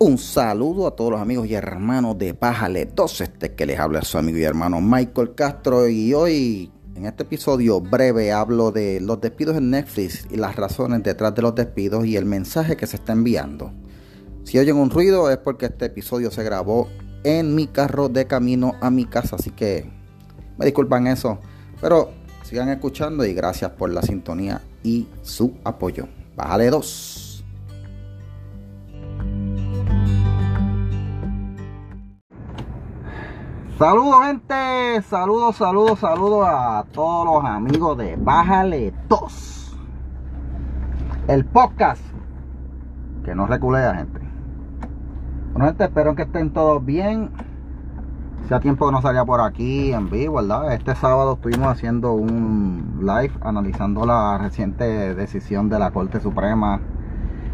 Un saludo a todos los amigos y hermanos de Bájale 2, este que les habla su amigo y hermano Michael Castro y hoy en este episodio breve hablo de los despidos en Netflix y las razones detrás de los despidos y el mensaje que se está enviando. Si oyen un ruido es porque este episodio se grabó en mi carro de camino a mi casa, así que me disculpan eso, pero sigan escuchando y gracias por la sintonía y su apoyo. Bájale 2. Saludos gente, saludos, saludos, saludos a todos los amigos de Bájale 2. El podcast que no reculea gente. Bueno gente, espero que estén todos bien. Hacía tiempo que no salía por aquí en vivo, ¿verdad? Este sábado estuvimos haciendo un live analizando la reciente decisión de la Corte Suprema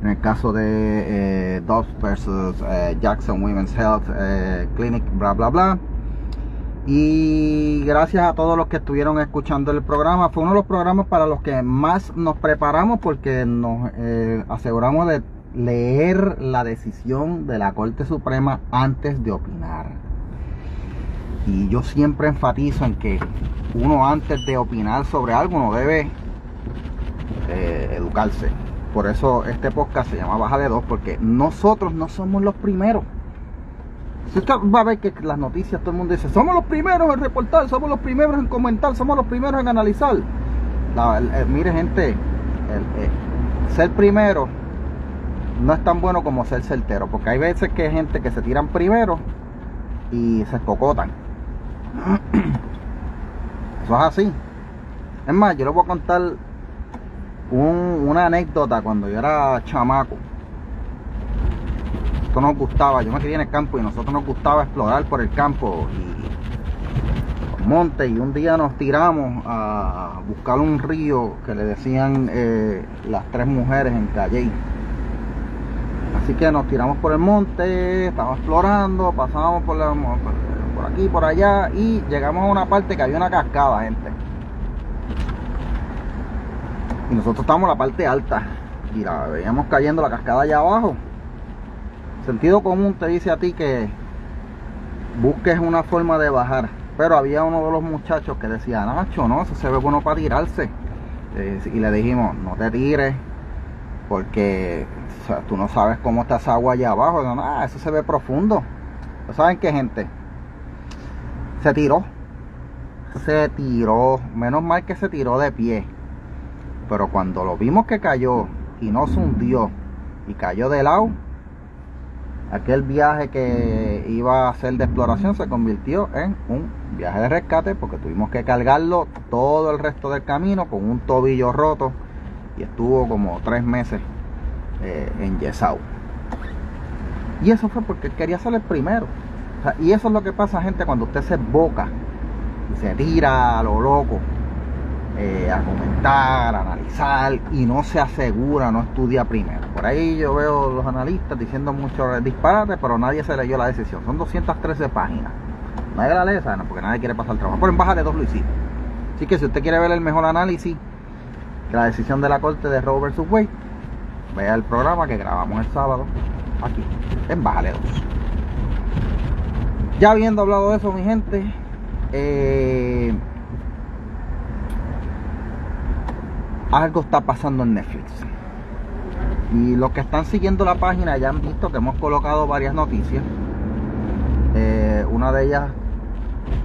en el caso de eh, Dobbs versus eh, Jackson Women's Health eh, Clinic, bla, bla, bla. Y gracias a todos los que estuvieron escuchando el programa. Fue uno de los programas para los que más nos preparamos porque nos eh, aseguramos de leer la decisión de la Corte Suprema antes de opinar. Y yo siempre enfatizo en que uno antes de opinar sobre algo no debe eh, educarse. Por eso este podcast se llama Baja de Dos, porque nosotros no somos los primeros. Si usted va a ver que las noticias todo el mundo dice, somos los primeros en reportar, somos los primeros en comentar, somos los primeros en analizar. mire gente, ser primero no es tan bueno como ser certero, porque hay veces que hay gente que se tiran primero y se escocotan. Eso es así. Es más, yo les voy a contar una anécdota cuando yo era chamaco nos gustaba, yo me quería en el campo y nosotros nos gustaba explorar por el campo y monte y un día nos tiramos a buscar un río que le decían eh, las tres mujeres en Calle. Así que nos tiramos por el monte, estábamos explorando, pasamos por, por aquí, por allá y llegamos a una parte que había una cascada, gente. Y nosotros estábamos en la parte alta y la veíamos cayendo la cascada allá abajo sentido común te dice a ti que busques una forma de bajar. Pero había uno de los muchachos que decía, Nacho, no, eso se ve bueno para tirarse. Eh, y le dijimos, no te tires, porque tú no sabes cómo está esa agua allá abajo. Eso se ve profundo. ¿Saben qué, gente? Se tiró. Se tiró. Menos mal que se tiró de pie. Pero cuando lo vimos que cayó y no se hundió y cayó de lado, aquel viaje que iba a ser de exploración se convirtió en un viaje de rescate porque tuvimos que cargarlo todo el resto del camino con un tobillo roto y estuvo como tres meses eh, en Yesau. Y eso fue porque quería ser el primero. y eso es lo que pasa, gente, cuando usted se boca y se tira a lo loco eh, a comentar, a analizar y no se asegura, no estudia primero. Por ahí yo veo los analistas diciendo muchos disparates, pero nadie se leyó la decisión. Son 213 páginas. Nadie la lee, ¿saben? porque nadie quiere pasar el trabajo. Por en baja de dos lo Así que si usted quiere ver el mejor análisis que la decisión de la corte de Roe vs. Wade, vea el programa que grabamos el sábado aquí, en Bájale 2. Ya habiendo hablado de eso, mi gente, eh, algo está pasando en Netflix. Y los que están siguiendo la página ya han visto que hemos colocado varias noticias. Eh, una de ellas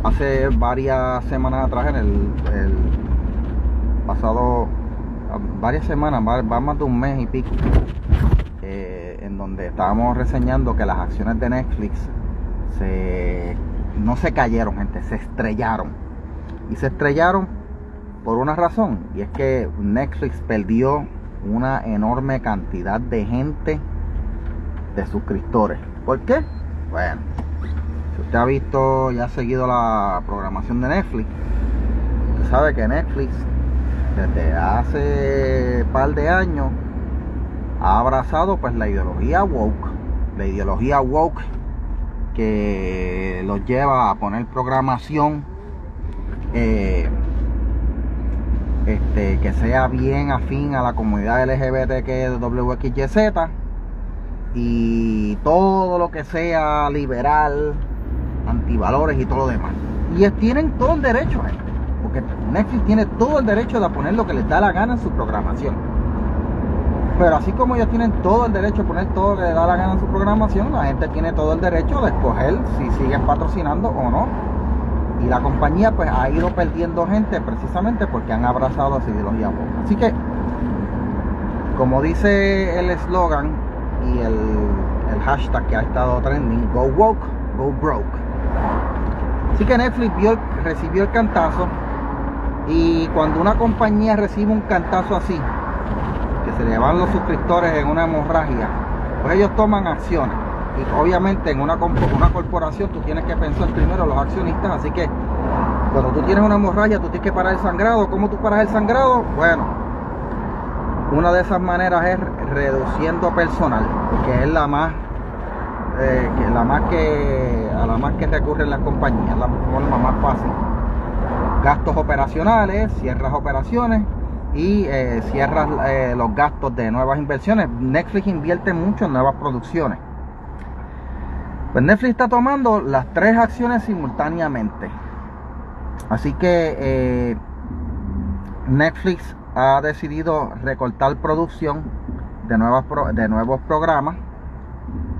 hace varias semanas atrás, en el, pasado, varias semanas, va, más de un mes y pico, eh, en donde estábamos reseñando que las acciones de Netflix se, no se cayeron, gente, se estrellaron. Y se estrellaron por una razón, y es que Netflix perdió una enorme cantidad de gente, de suscriptores. ¿Por qué? Bueno, si usted ha visto y ha seguido la programación de Netflix, usted sabe que Netflix desde hace par de años ha abrazado pues la ideología woke, la ideología woke que los lleva a poner programación eh, este, que sea bien afín a la comunidad LGBT que es WXYZ y todo lo que sea liberal, antivalores y todo lo demás. Y tienen todo el derecho. Porque Netflix tiene todo el derecho de poner lo que les da la gana en su programación. Pero así como ellos tienen todo el derecho de poner todo lo que les da la gana en su programación, la gente tiene todo el derecho de escoger si siguen patrocinando o no. Y la compañía pues ha ido perdiendo gente precisamente porque han abrazado esa ideología woke. Así que, como dice el eslogan y el hashtag que ha estado trending, go woke, go broke. Así que Netflix recibió el cantazo y cuando una compañía recibe un cantazo así, que se le van los suscriptores en una hemorragia, pues ellos toman acciones. Obviamente en una, una corporación tú tienes que pensar primero los accionistas, así que cuando tú tienes una hemorragia tú tienes que parar el sangrado. ¿Cómo tú paras el sangrado? Bueno, una de esas maneras es reduciendo personal, que es la más eh, que la más que a la más que recurren las compañías, la forma más fácil. Gastos operacionales, cierras operaciones y eh, cierras eh, los gastos de nuevas inversiones. Netflix invierte mucho en nuevas producciones. Pues Netflix está tomando las tres acciones simultáneamente. Así que Netflix ha decidido recortar producción de, nuevas de nuevos programas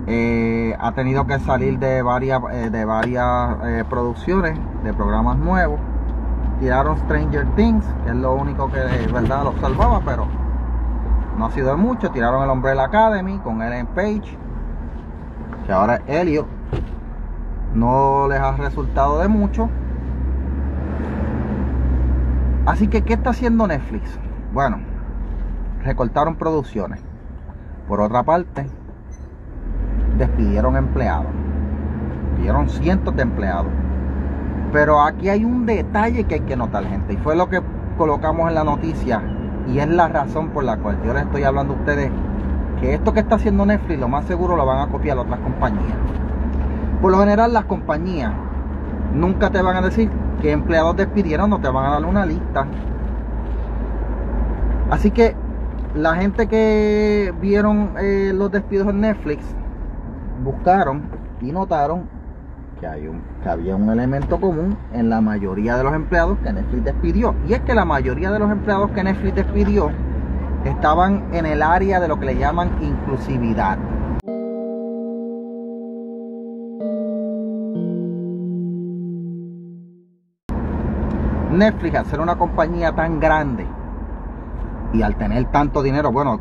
eh, ha tenido que salir de varias, eh, de varias eh, producciones de programas nuevos. Tiraron Stranger Things, que es lo único que verdad los salvaba, pero no ha sido mucho. Tiraron el Umbrella Academy con Ellen Page, ahora Helio. No les ha resultado de mucho. Así que, ¿qué está haciendo Netflix? Bueno, recortaron producciones. Por otra parte, despidieron empleados. Despidieron cientos de empleados. Pero aquí hay un detalle que hay que notar, gente. Y fue lo que colocamos en la noticia. Y es la razón por la cual yo les estoy hablando a ustedes que esto que está haciendo Netflix lo más seguro lo van a copiar otras compañías. Por lo general las compañías nunca te van a decir qué empleados despidieron, no te van a dar una lista. Así que la gente que vieron eh, los despidos en Netflix buscaron y notaron que, había un elemento común en la mayoría de los empleados que Netflix despidió. Y es que la mayoría de los empleados que Netflix despidió estaban en el área de lo que le llaman inclusividad. Netflix, al ser una compañía tan grande, y al tener tanto dinero, bueno,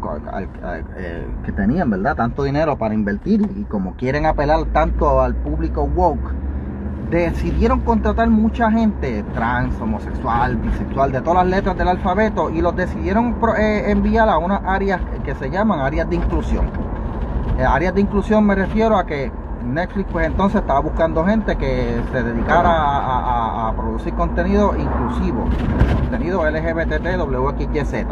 eh, que tenían, ¿verdad? Tanto dinero para invertir y como quieren apelar tanto al público woke, decidieron contratar mucha gente trans, homosexual, bisexual, de todas las letras del alfabeto y los decidieron eh, enviar a unas áreas que se llaman áreas de inclusión. Eh, áreas de inclusión me refiero a que Netflix pues entonces estaba buscando gente que se dedicara a, producir contenido inclusivo, contenido LGBT, WXYZ.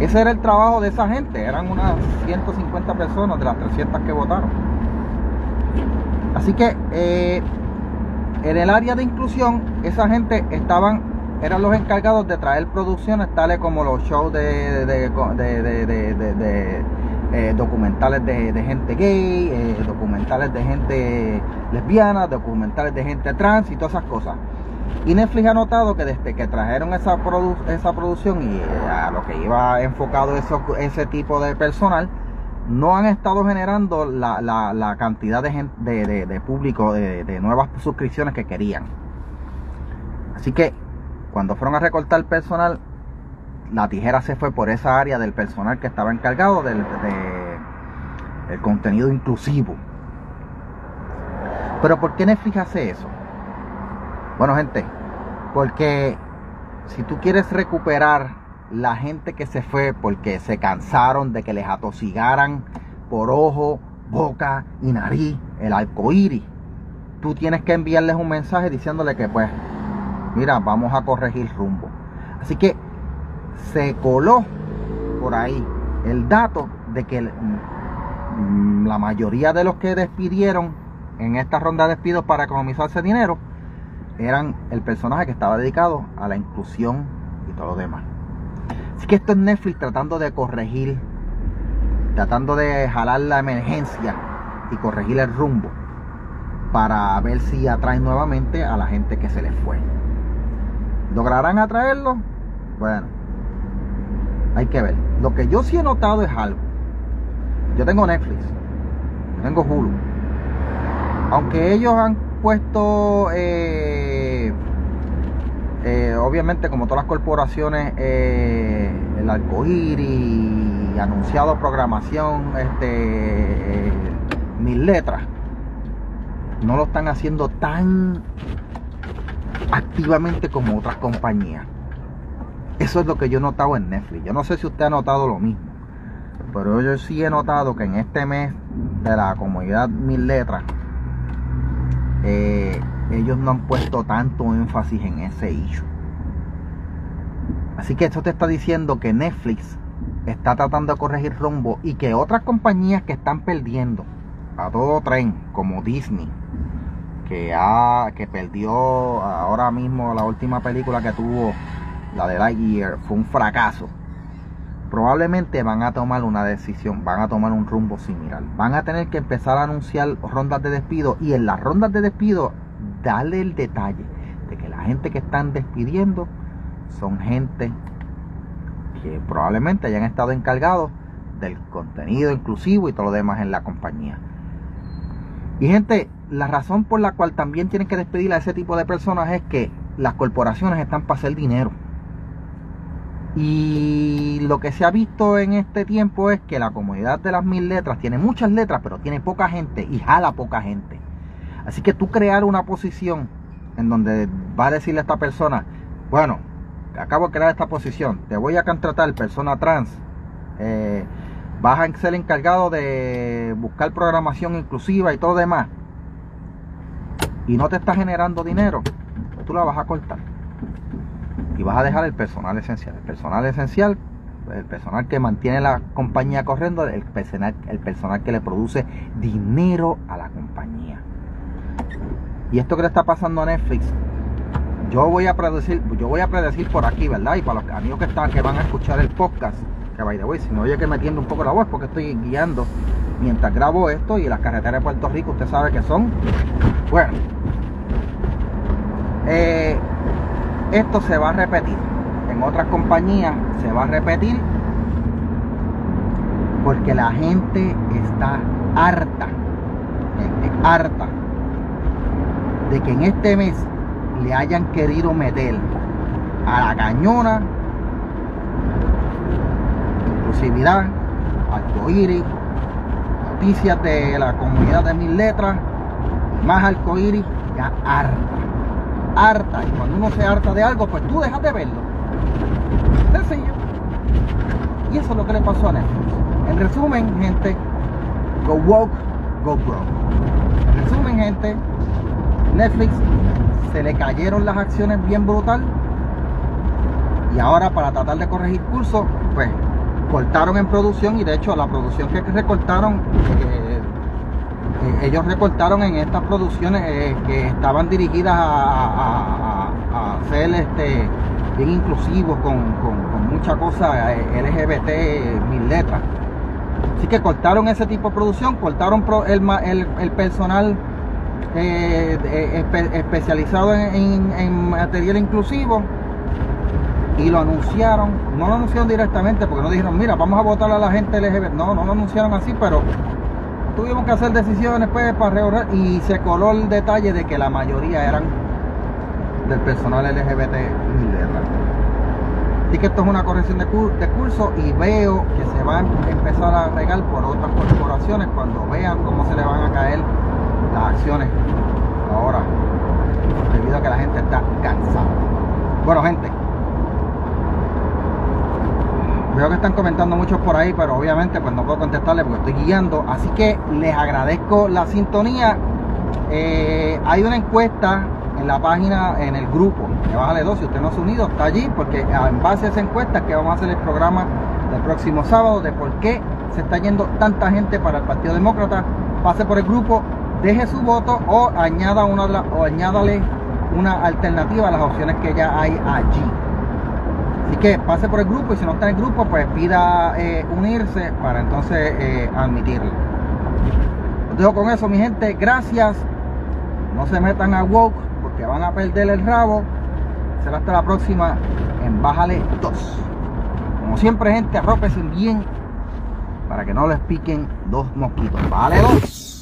Ese era el trabajo de esa gente, eran unas 150 personas de las 300 que votaron. Así que eh, en el área de inclusión, esa gente estaban, eran los encargados de traer producciones tales como los shows de, de, eh, documentales de, gente gay, eh, documentales de gente lesbiana, documentales de gente trans y todas esas cosas. Y Netflix ha notado que desde que trajeron esa, esa producción y a lo que iba enfocado eso, ese tipo de personal, no han estado generando la, cantidad de, gente, de, público, de, de, nuevas suscripciones que querían. Así que cuando fueron a recortar personal, la tijera se fue por esa área del personal que estaba encargado del, del contenido inclusivo. Pero ¿por qué Netflix hace eso? Bueno, gente, porque si tú quieres recuperar la gente que se fue porque se cansaron de que les atosigaran por ojo, boca y nariz el arcoíris, tú tienes que enviarles un mensaje diciéndole que pues, mira, vamos a corregir rumbo. Así que se coló por ahí el dato de que mm, la mayoría de los que despidieron en esta ronda de despidos para economizarse dinero eran el personaje que estaba dedicado a la inclusión y todo lo demás. Así que esto es Netflix tratando de corregir, tratando de jalar la emergencia y corregir el rumbo para ver si atraen nuevamente a la gente que se les fue. ¿Lograrán atraerlo? Bueno, hay que ver. Lo que yo sí he notado es algo. Yo tengo Netflix, tengo Hulu. Aunque ellos han puesto, eh, eh, obviamente como todas las corporaciones, eh, el arcoíris, anunciado programación, este, mil letras, no lo están haciendo tan activamente como otras compañías. Eso es lo que yo he notado en Netflix. Yo no sé si usted ha notado lo mismo. Pero yo sí he notado que en este mes de la comunidad Mil Letras, eh, ellos no han puesto tanto énfasis en ese issue. Así que esto te está diciendo que Netflix está tratando de corregir rumbo y que otras compañías que están perdiendo a todo tren, como Disney, que, ha, que perdió ahora mismo la última película que tuvo, la de Lightyear, fue un fracaso. Probablemente van a tomar una decisión, van a tomar un rumbo similar. Van a tener que empezar a anunciar rondas de despido y en las rondas de despido darle el detalle de que la gente que están despidiendo son gente que probablemente hayan estado encargados del contenido inclusivo y todo lo demás en la compañía. Y gente, la razón por la cual también tienen que despedir a ese tipo de personas es que las corporaciones están para hacer dinero. Y lo que se ha visto en este tiempo es que la comunidad de las mil letras tiene muchas letras, pero tiene poca gente y jala poca gente. Así que tú crear una posición en donde va a decirle a esta persona, bueno, acabo de crear esta posición, te voy a contratar persona trans, eh, vas a ser encargado de buscar programación inclusiva y todo demás, y no te está generando dinero, tú la vas a cortar. Y vas a dejar el personal esencial. El personal esencial, el personal que mantiene la compañía corriendo, el personal, el personal que le produce dinero a la compañía. Y esto que le está pasando a Netflix, yo voy a predecir, yo voy a predecir por aquí, ¿verdad? Y para los amigos que están, que van a escuchar el podcast, que by the way, si me oye que metiendo un poco la voz, porque estoy guiando mientras grabo esto y las carreteras de Puerto Rico, usted sabe que son, bueno, eh, esto se va a repetir. En otras compañías se va a repetir porque la gente está harta, harta de que en este mes le hayan querido meter a la cañona inclusividad, arcoíris, noticias de la comunidad de mil letras, más arcoíris, ya harta harta. Y cuando uno se harta de algo, pues tú dejas de verlo. Sencillo. Y eso es lo que le pasó a Netflix. En resumen, gente, go woke, go broke. En resumen, gente, Netflix se le cayeron las acciones bien brutal. Y ahora para tratar de corregir curso, pues cortaron en producción y de hecho la producción que recortaron eh, eh, ellos recortaron en estas producciones eh, que estaban dirigidas a, ser este, bien inclusivos con, con, mucha cosa LGBT, mil letras. Así que cortaron ese tipo de producción, cortaron el, personal especializado en, material inclusivo y lo anunciaron, no lo anunciaron directamente porque no dijeron, mira, vamos a votar a la gente LGBT, no, no lo anunciaron así, pero tuvimos que hacer decisiones pues para reordenar y se coló el detalle de que la mayoría eran del personal LGBT Así que esto es una corrección de, curso y veo que se van a empezar a regar por otras corporaciones cuando vean cómo se le van a caer las acciones ahora debido a que la gente está cansada. Bueno gente, Veo que están comentando muchos por ahí, pero obviamente pues no puedo contestarles porque estoy guiando. Así que les agradezco la sintonía. Eh, hay una encuesta en la página, en el grupo de Bájale 2, si usted no ha unido, está allí, porque en base a esa encuesta que vamos a hacer el programa del próximo sábado de por qué se está yendo tanta gente para el Partido Demócrata, pase por el grupo, deje su voto o añada una o añádale una alternativa a las opciones que ya hay allí. Así que pase por el grupo y si no está en el grupo, pues pida eh, unirse para entonces eh, admitirlo. Dejo con eso, mi gente. Gracias. No se metan a woke porque van a perder el rabo. Será hasta la próxima en Bájale 2. Como siempre, gente, arrópese bien para que no les piquen dos mosquitos. Vale, dos.